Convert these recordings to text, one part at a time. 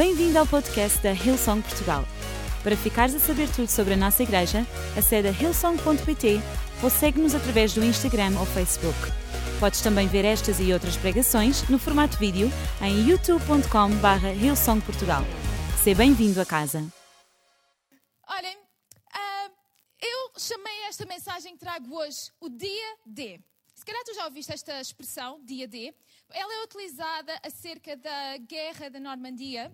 Bem-vindo ao podcast da Hillsong Portugal. Para ficares a saber tudo sobre a nossa igreja, acede a hillsong.pt ou segue-nos através do Instagram ou Facebook. Podes também ver estas e outras pregações no formato vídeo em youtube.com.br hillsongportugal. Seja bem-vindo a casa. Olhem, ah, eu chamei esta mensagem que trago hoje o dia D. Se calhar tu já ouviste esta expressão, dia D. Ela é utilizada acerca da guerra da Normandia,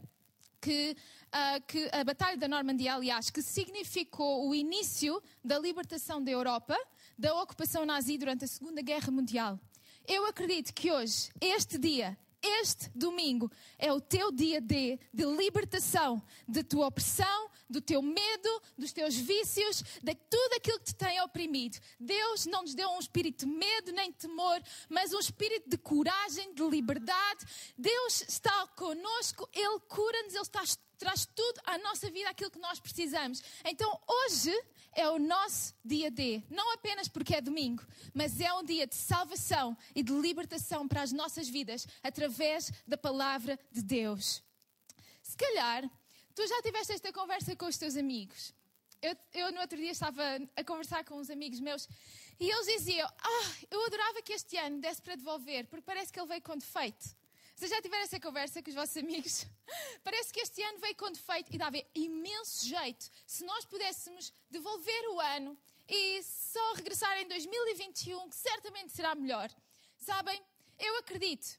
que, ah, que a Batalha da Normandia, aliás, que significou o início da libertação da Europa da ocupação nazi durante a Segunda Guerra Mundial. Eu acredito que hoje, este dia, este domingo é o teu dia de, de libertação de tua opressão, do teu medo, dos teus vícios, de tudo aquilo que te tem oprimido. Deus não nos deu um espírito de medo nem de temor, mas um espírito de coragem, de liberdade. Deus está conosco, Ele cura-nos, Ele está, traz tudo à nossa vida, aquilo que nós precisamos. Então hoje é o nosso dia D. Não apenas porque é domingo, mas é um dia de salvação e de libertação para as nossas vidas através da palavra de Deus. Se calhar, tu já tiveste esta conversa com os teus amigos. Eu, eu no outro dia estava a conversar com uns amigos meus e eles diziam: Ah, eu adorava que este ano desse para devolver, porque parece que ele veio com defeito. Vocês já tiveram essa conversa com os vossos amigos? Parece que este ano veio com defeito e dava imenso jeito se nós pudéssemos devolver o ano e só regressar em 2021, que certamente será melhor. Sabem, eu acredito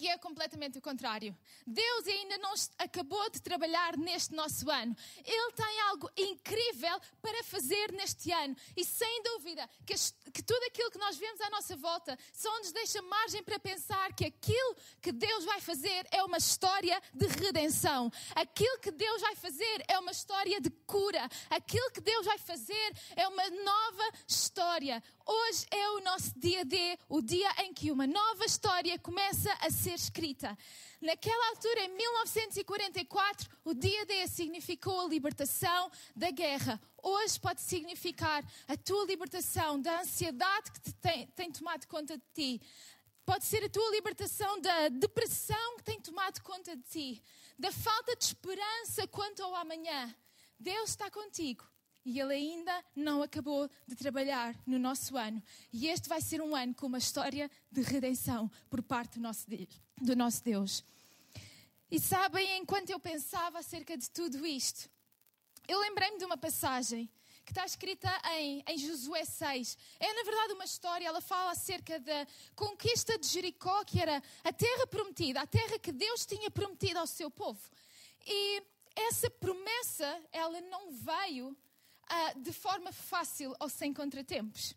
que é completamente o contrário. Deus ainda não acabou de trabalhar neste nosso ano. Ele tem algo incrível para fazer neste ano. E sem dúvida que, que tudo aquilo que nós vemos à nossa volta só nos deixa margem para pensar que aquilo que Deus vai fazer é uma história de redenção. Aquilo que Deus vai fazer é uma história de cura. Aquilo que Deus vai fazer é uma nova história. Hoje é o nosso dia D, o dia em que uma nova história começa a ser escrita. Naquela altura, em 1944, o dia D significou a libertação da guerra. Hoje pode significar a tua libertação da ansiedade que tem, tem tomado conta de ti. Pode ser a tua libertação da depressão que tem tomado conta de ti, da falta de esperança quanto ao amanhã. Deus está contigo e Ele ainda não acabou de trabalhar no nosso ano. E este vai ser um ano com uma história de redenção por parte do nosso. Do nosso Deus. E sabem, enquanto eu pensava acerca de tudo isto, eu lembrei-me de uma passagem que está escrita em, em Josué 6. É, na verdade, uma história, ela fala acerca da conquista de Jericó, que era a terra prometida, a terra que Deus tinha prometido ao seu povo. E essa promessa, ela não veio uh, de forma fácil ou sem contratempos.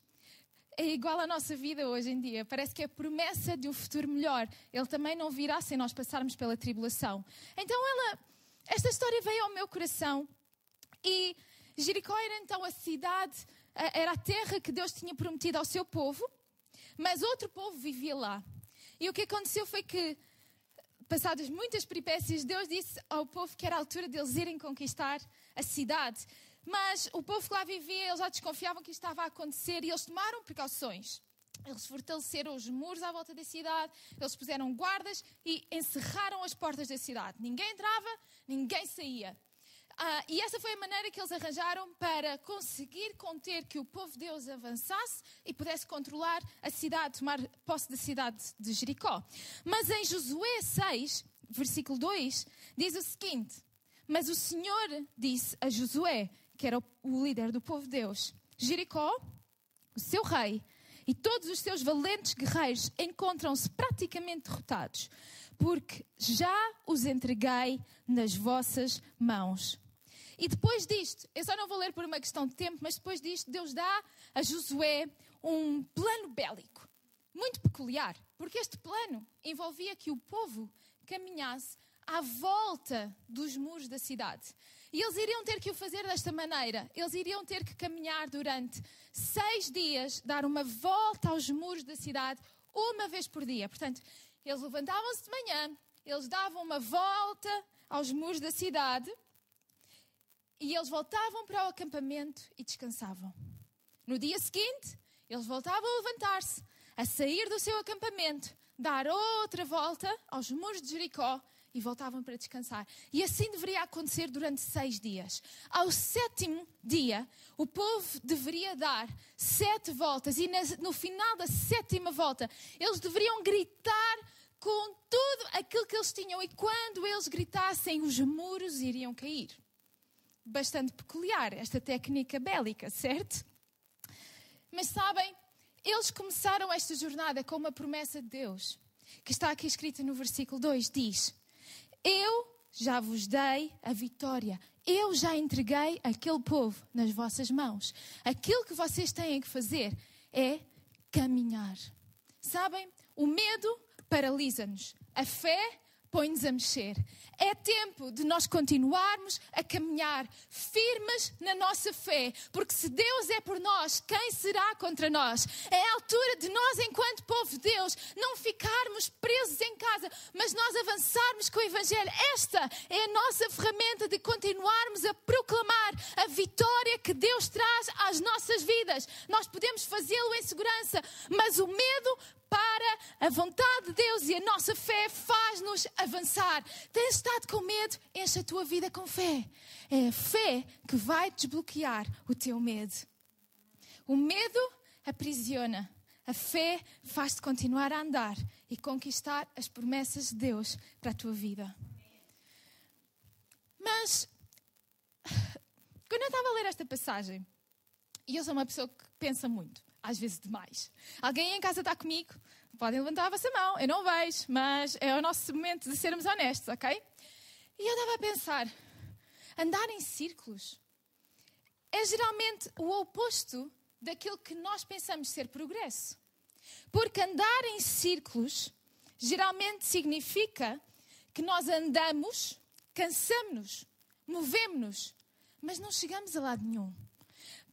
É igual à nossa vida hoje em dia. Parece que é a promessa de um futuro melhor. Ele também não virá sem nós passarmos pela tribulação. Então ela, esta história veio ao meu coração e Jericó era então a cidade, era a terra que Deus tinha prometido ao seu povo, mas outro povo vivia lá. E o que aconteceu foi que, passadas muitas peripécias, Deus disse ao povo que era a altura deles irem conquistar a cidade. Mas o povo que lá vivia, eles já desconfiavam que isto estava a acontecer e eles tomaram precauções. Eles fortaleceram os muros à volta da cidade, eles puseram guardas e encerraram as portas da cidade. Ninguém entrava, ninguém saía. Ah, e essa foi a maneira que eles arranjaram para conseguir conter que o povo de Deus avançasse e pudesse controlar a cidade, tomar posse da cidade de Jericó. Mas em Josué 6, versículo 2, diz o seguinte: Mas o Senhor disse a Josué: que era o líder do povo de Deus, Jericó, o seu rei e todos os seus valentes guerreiros encontram-se praticamente derrotados, porque já os entreguei nas vossas mãos. E depois disto, eu só não vou ler por uma questão de tempo, mas depois disto, Deus dá a Josué um plano bélico muito peculiar, porque este plano envolvia que o povo caminhasse à volta dos muros da cidade. E eles iriam ter que o fazer desta maneira. Eles iriam ter que caminhar durante seis dias, dar uma volta aos muros da cidade, uma vez por dia. Portanto, eles levantavam-se de manhã, eles davam uma volta aos muros da cidade e eles voltavam para o acampamento e descansavam. No dia seguinte, eles voltavam a levantar-se, a sair do seu acampamento, dar outra volta aos muros de Jericó e voltavam para descansar. E assim deveria acontecer durante seis dias. Ao sétimo dia, o povo deveria dar sete voltas, e no final da sétima volta, eles deveriam gritar com tudo aquilo que eles tinham, e quando eles gritassem, os muros iriam cair. Bastante peculiar esta técnica bélica, certo? Mas sabem, eles começaram esta jornada com uma promessa de Deus, que está aqui escrita no versículo 2: diz: eu já vos dei a vitória. Eu já entreguei aquele povo nas vossas mãos. Aquilo que vocês têm que fazer é caminhar. Sabem? O medo paralisa-nos. A fé põe-nos a mexer. É tempo de nós continuarmos a caminhar firmes na nossa fé, porque se Deus é por nós, quem será contra nós? É a altura de nós, enquanto povo de Deus, não ficarmos presos em casa, mas nós avançarmos com o Evangelho. Esta é a nossa ferramenta de continuarmos a proclamar a vitória que Deus traz às nossas vidas. Nós podemos fazê-lo em segurança, mas o medo para a vontade de Deus e a nossa fé faz-nos avançar. Tens estado com medo? Enche a tua vida com fé. É a fé que vai desbloquear o teu medo. O medo aprisiona. A fé faz-te continuar a andar e conquistar as promessas de Deus para a tua vida. Mas, quando eu estava a ler esta passagem, e eu sou uma pessoa que pensa muito, às vezes demais. Alguém em casa está comigo? Podem levantar a vossa mão. Eu não vejo, mas é o nosso momento de sermos honestos, ok? E eu estava a pensar: andar em círculos é geralmente o oposto daquilo que nós pensamos ser progresso. Porque andar em círculos geralmente significa que nós andamos, cansamos-nos, movemos-nos, mas não chegamos a lado nenhum.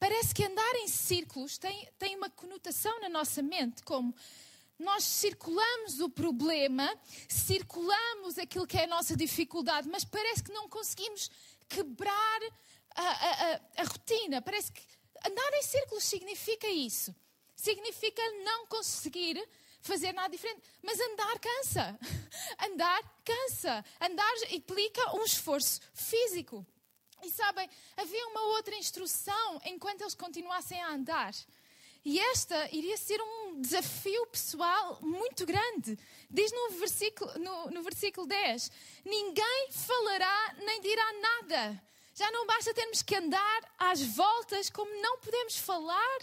Parece que andar em círculos tem, tem uma conotação na nossa mente, como nós circulamos o problema, circulamos aquilo que é a nossa dificuldade, mas parece que não conseguimos quebrar a, a, a, a rotina. Parece que andar em círculos significa isso. Significa não conseguir fazer nada diferente. Mas andar cansa. Andar cansa. Andar implica um esforço físico. E sabem, havia uma outra instrução enquanto eles continuassem a andar. E esta iria ser um desafio pessoal muito grande. Diz no versículo, no, no versículo 10: Ninguém falará nem dirá nada. Já não basta termos que andar às voltas, como não podemos falar.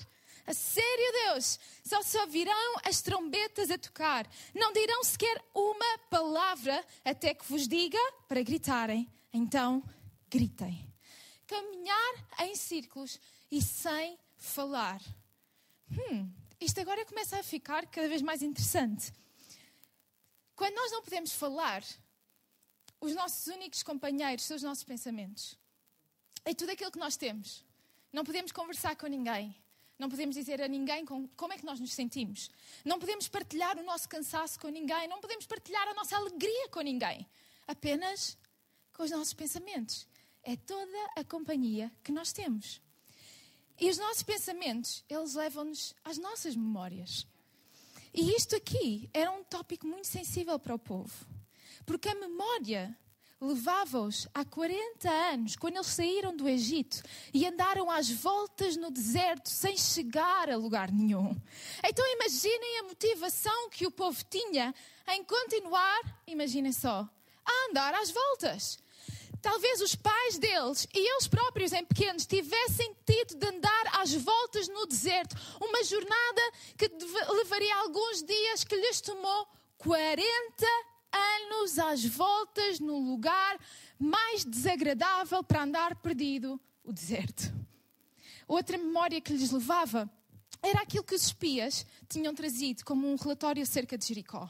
A sério, Deus, só se ouvirão as trombetas a tocar. Não dirão sequer uma palavra até que vos diga para gritarem. Então, gritem caminhar em círculos e sem falar. Hum, isto agora começa a ficar cada vez mais interessante. Quando nós não podemos falar, os nossos únicos companheiros são os nossos pensamentos. É tudo aquilo que nós temos. Não podemos conversar com ninguém. Não podemos dizer a ninguém como é que nós nos sentimos. Não podemos partilhar o nosso cansaço com ninguém. Não podemos partilhar a nossa alegria com ninguém. Apenas com os nossos pensamentos é toda a companhia que nós temos. E os nossos pensamentos, eles levam-nos às nossas memórias. E isto aqui era um tópico muito sensível para o povo. Porque a memória levava-os há 40 anos, quando eles saíram do Egito e andaram às voltas no deserto sem chegar a lugar nenhum. Então imaginem a motivação que o povo tinha em continuar, imaginem só, a andar às voltas. Talvez os pais deles e eles próprios, em pequenos, tivessem tido de andar às voltas no deserto. Uma jornada que levaria alguns dias, que lhes tomou 40 anos às voltas no lugar mais desagradável para andar perdido o deserto. Outra memória que lhes levava era aquilo que os espias tinham trazido como um relatório acerca de Jericó.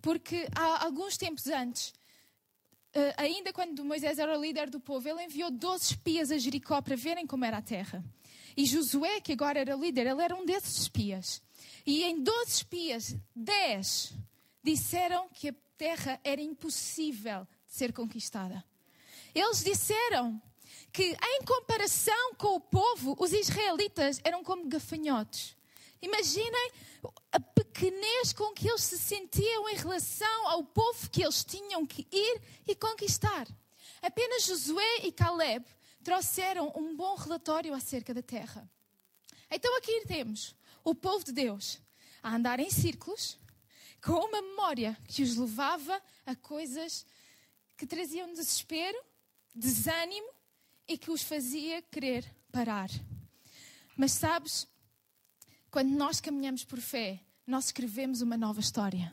Porque há alguns tempos antes, ainda quando Moisés era o líder do povo, ele enviou 12 espias a Jericó para verem como era a terra. E Josué, que agora era líder, ele era um desses espias. E em 12 espias, 10 disseram que a terra era impossível de ser conquistada. Eles disseram que, em comparação com o povo, os israelitas eram como gafanhotos. Imaginem a pequenez com que eles se sentiam em relação ao povo que eles tinham que ir e conquistar. Apenas Josué e Caleb trouxeram um bom relatório acerca da terra. Então aqui temos o povo de Deus a andar em círculos, com uma memória que os levava a coisas que traziam desespero, desânimo e que os fazia querer parar. Mas sabes, quando nós caminhamos por fé, nós escrevemos uma nova história.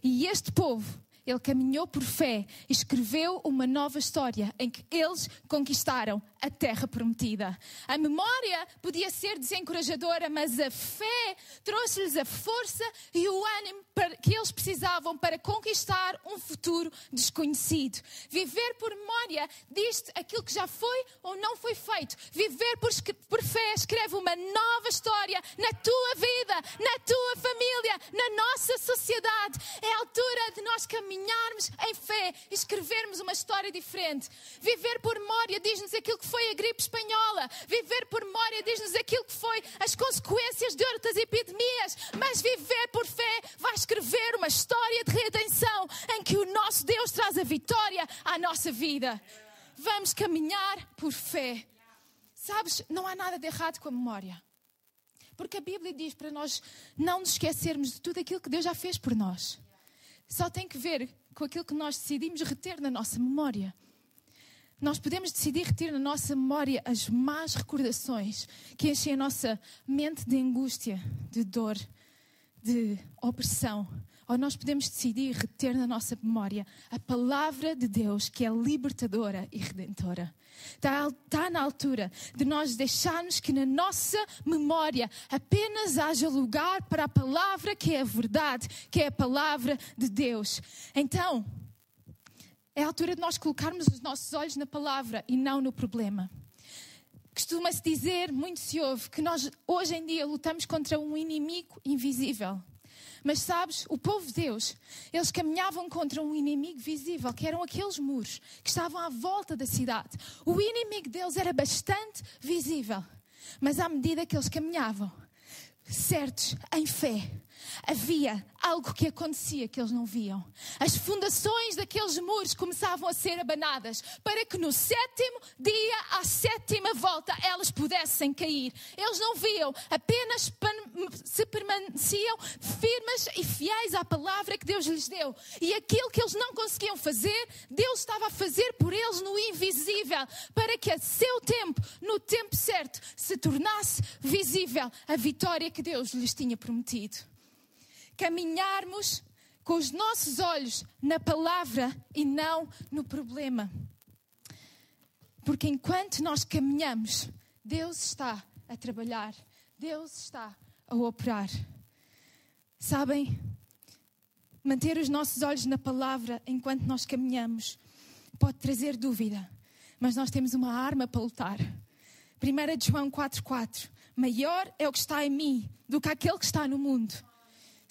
E este povo ele caminhou por fé e escreveu uma nova história em que eles conquistaram a terra prometida. A memória podia ser desencorajadora, mas a fé trouxe-lhes a força e o ânimo que eles precisavam para conquistar um futuro desconhecido. Viver por memória diz aquilo que já foi ou não foi feito. Viver por, por fé escreve uma nova história na tua vida, na tua família, na nossa sociedade. É a altura de nós caminharmos caminharmos em fé escrevermos uma história diferente. Viver por memória diz-nos aquilo que foi a gripe espanhola. Viver por memória diz-nos aquilo que foi as consequências de outras epidemias. Mas viver por fé vai escrever uma história de redenção em que o nosso Deus traz a vitória à nossa vida. Vamos caminhar por fé. Sabes, não há nada de errado com a memória. Porque a Bíblia diz para nós não nos esquecermos de tudo aquilo que Deus já fez por nós só tem que ver com aquilo que nós decidimos reter na nossa memória. Nós podemos decidir reter na nossa memória as más recordações que enchem a nossa mente de angústia, de dor, de opressão, ou nós podemos decidir reter na nossa memória a palavra de Deus que é libertadora e redentora. Está, está na altura de nós deixarmos que na nossa memória apenas haja lugar para a palavra que é a verdade, que é a palavra de Deus. Então, é a altura de nós colocarmos os nossos olhos na palavra e não no problema. Costuma-se dizer, muito se ouve, que nós hoje em dia lutamos contra um inimigo invisível. Mas sabes, o povo de Deus, eles caminhavam contra um inimigo visível, que eram aqueles muros que estavam à volta da cidade. O inimigo deles era bastante visível. Mas à medida que eles caminhavam, certos em fé, havia algo que acontecia que eles não viam. As fundações daqueles muros começavam a ser abanadas para que no sétimo dia, à sétima volta, elas pudessem cair. Eles não viam, apenas se permaneciam firmes e fiéis à palavra que Deus lhes deu. E aquilo que eles não conseguiam fazer, Deus estava a fazer por eles no invisível, para que a seu tempo, no tempo certo, se tornasse visível a vitória que Deus lhes tinha prometido caminharmos com os nossos olhos na palavra e não no problema. Porque enquanto nós caminhamos, Deus está a trabalhar, Deus está a operar. Sabem, manter os nossos olhos na palavra enquanto nós caminhamos pode trazer dúvida, mas nós temos uma arma para lutar. 1 João 4,4 Maior é o que está em mim do que aquele que está no mundo.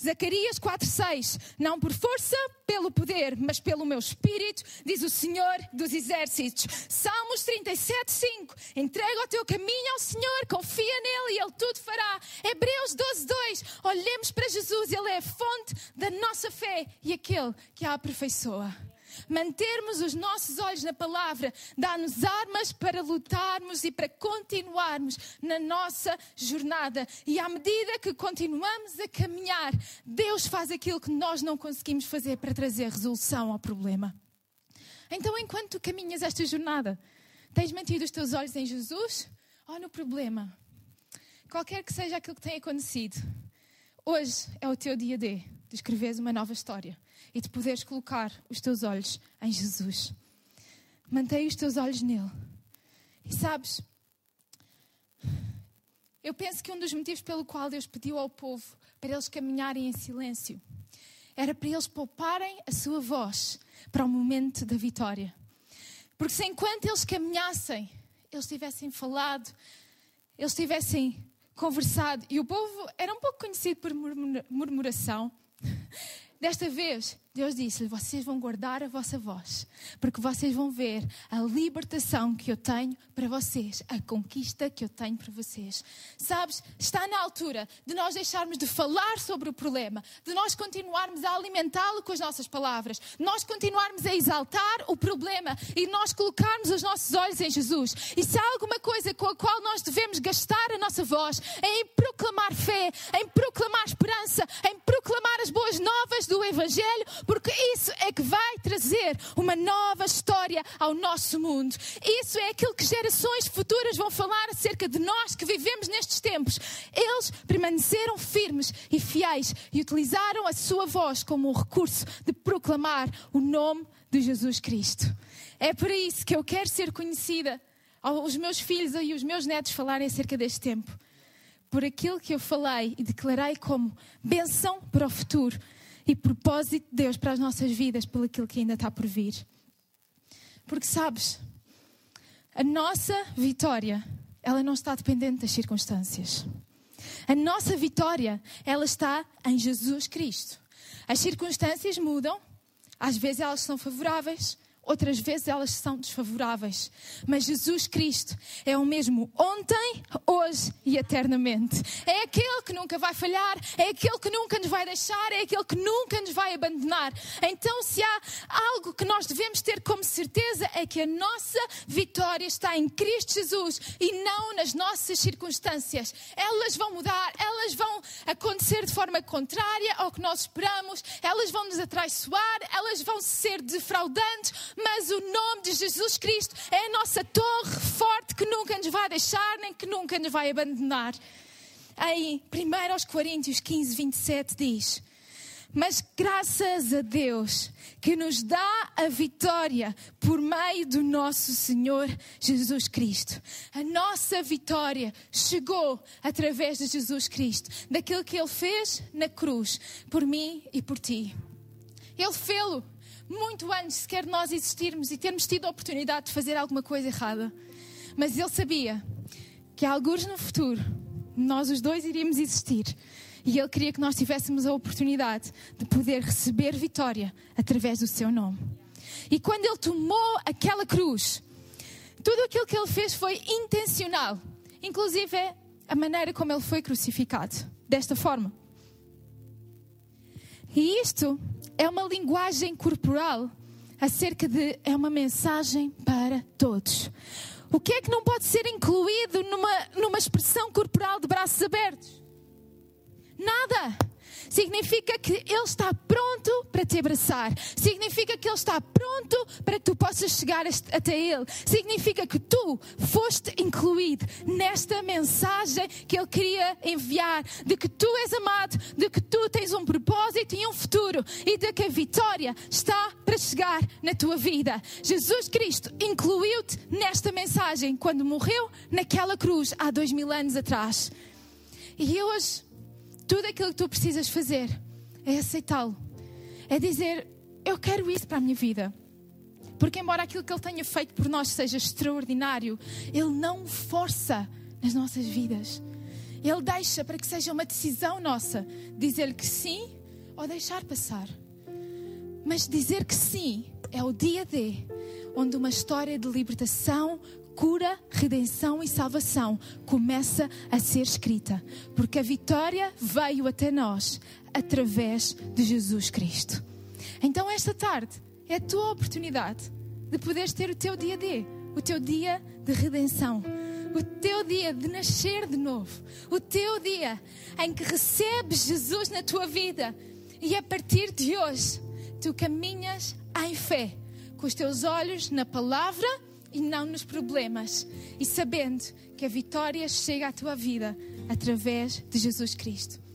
Zacarias 4:6 Não por força, pelo poder, mas pelo meu espírito, diz o Senhor dos exércitos. Salmos 37:5 Entrega o teu caminho ao Senhor, confia nele e ele tudo fará. Hebreus 12:2 Olhemos para Jesus, ele é a fonte da nossa fé e aquele que a aperfeiçoa mantermos os nossos olhos na palavra, dá-nos armas para lutarmos e para continuarmos na nossa jornada. E à medida que continuamos a caminhar, Deus faz aquilo que nós não conseguimos fazer para trazer resolução ao problema. Então, enquanto tu caminhas esta jornada, tens mantido os teus olhos em Jesus ou no problema? Qualquer que seja aquilo que tenha acontecido, hoje é o teu dia D de escreveres uma nova história e de poderes colocar os teus olhos em Jesus. Mantém os teus olhos nele. E sabes, eu penso que um dos motivos pelo qual Deus pediu ao povo para eles caminharem em silêncio era para eles pouparem a sua voz para o momento da vitória. Porque se enquanto eles caminhassem, eles tivessem falado, eles tivessem conversado, e o povo era um pouco conhecido por murmuração, Desta vez, Deus disse-lhe: Vocês vão guardar a vossa voz, porque vocês vão ver a libertação que eu tenho para vocês, a conquista que eu tenho para vocês. Sabes, está na altura de nós deixarmos de falar sobre o problema, de nós continuarmos a alimentá-lo com as nossas palavras, nós continuarmos a exaltar o problema e nós colocarmos os nossos olhos em Jesus. E se há alguma coisa com a qual nós devemos gastar a nossa voz, é em proclamar fé, em proclamar esperança, em proclamar as boas novas do Evangelho porque isso é que vai trazer uma nova história ao nosso mundo. Isso é aquilo que gerações futuras vão falar acerca de nós que vivemos nestes tempos. Eles permaneceram firmes e fiéis e utilizaram a sua voz como um recurso de proclamar o nome de Jesus Cristo. É por isso que eu quero ser conhecida aos meus filhos e os meus netos falarem acerca deste tempo. Por aquilo que eu falei e declarei como benção para o futuro e propósito de Deus para as nossas vidas, pelo aquilo que ainda está por vir. Porque sabes, a nossa vitória, ela não está dependente das circunstâncias. A nossa vitória, ela está em Jesus Cristo. As circunstâncias mudam, às vezes elas são favoráveis, outras vezes elas são desfavoráveis. Mas Jesus Cristo é o mesmo ontem, hoje e eternamente. É aquele que nunca vai falhar, é aquele que nunca nos vai deixar, é aquele que nunca nos vai abandonar. Então, se há algo que nós devemos ter como certeza, é que a nossa vitória está em Cristo Jesus e não nas nossas circunstâncias. Elas vão mudar, elas vão acontecer de forma contrária ao que nós esperamos, elas vão nos atraiçoar, elas vão ser defraudantes mas o nome de Jesus Cristo é a nossa torre forte que nunca nos vai deixar nem que nunca nos vai abandonar. Em 1 Coríntios 15, 27 diz: Mas graças a Deus que nos dá a vitória por meio do nosso Senhor Jesus Cristo. A nossa vitória chegou através de Jesus Cristo, daquilo que Ele fez na cruz, por mim e por ti. Ele fê-lo muito antes sequer nós existirmos e termos tido a oportunidade de fazer alguma coisa errada. Mas ele sabia que alguns no futuro nós os dois iríamos existir. E ele queria que nós tivéssemos a oportunidade de poder receber vitória através do seu nome. E quando ele tomou aquela cruz, tudo aquilo que ele fez foi intencional, inclusive a maneira como ele foi crucificado, desta forma. E isto é uma linguagem corporal acerca de. é uma mensagem para todos. O que é que não pode ser incluído numa, numa expressão corporal de braços abertos? Nada significa que Ele está pronto para te abraçar, significa que Ele está pronto para que tu possas chegar até Ele, significa que tu foste incluído nesta mensagem que Ele queria enviar, de que tu és amado, de que tu tens um propósito e um futuro e de que a vitória está para chegar na tua vida. Jesus Cristo incluiu-te nesta mensagem quando morreu naquela cruz há dois mil anos atrás. E hoje tudo aquilo que tu precisas fazer é aceitá-lo. É dizer: Eu quero isso para a minha vida. Porque, embora aquilo que Ele tenha feito por nós seja extraordinário, Ele não força nas nossas vidas. Ele deixa para que seja uma decisão nossa dizer que sim ou deixar passar. Mas dizer que sim é o dia D, onde uma história de libertação, cura, redenção e salvação começa a ser escrita, porque a vitória veio até nós através de Jesus Cristo. Então, esta tarde é a tua oportunidade de poderes ter o teu dia D, o teu dia de redenção, o teu dia de nascer de novo, o teu dia em que recebes Jesus na tua vida e a partir de hoje tu caminhas em fé, com os teus olhos na palavra e não nos problemas, e sabendo que a vitória chega à tua vida através de Jesus Cristo.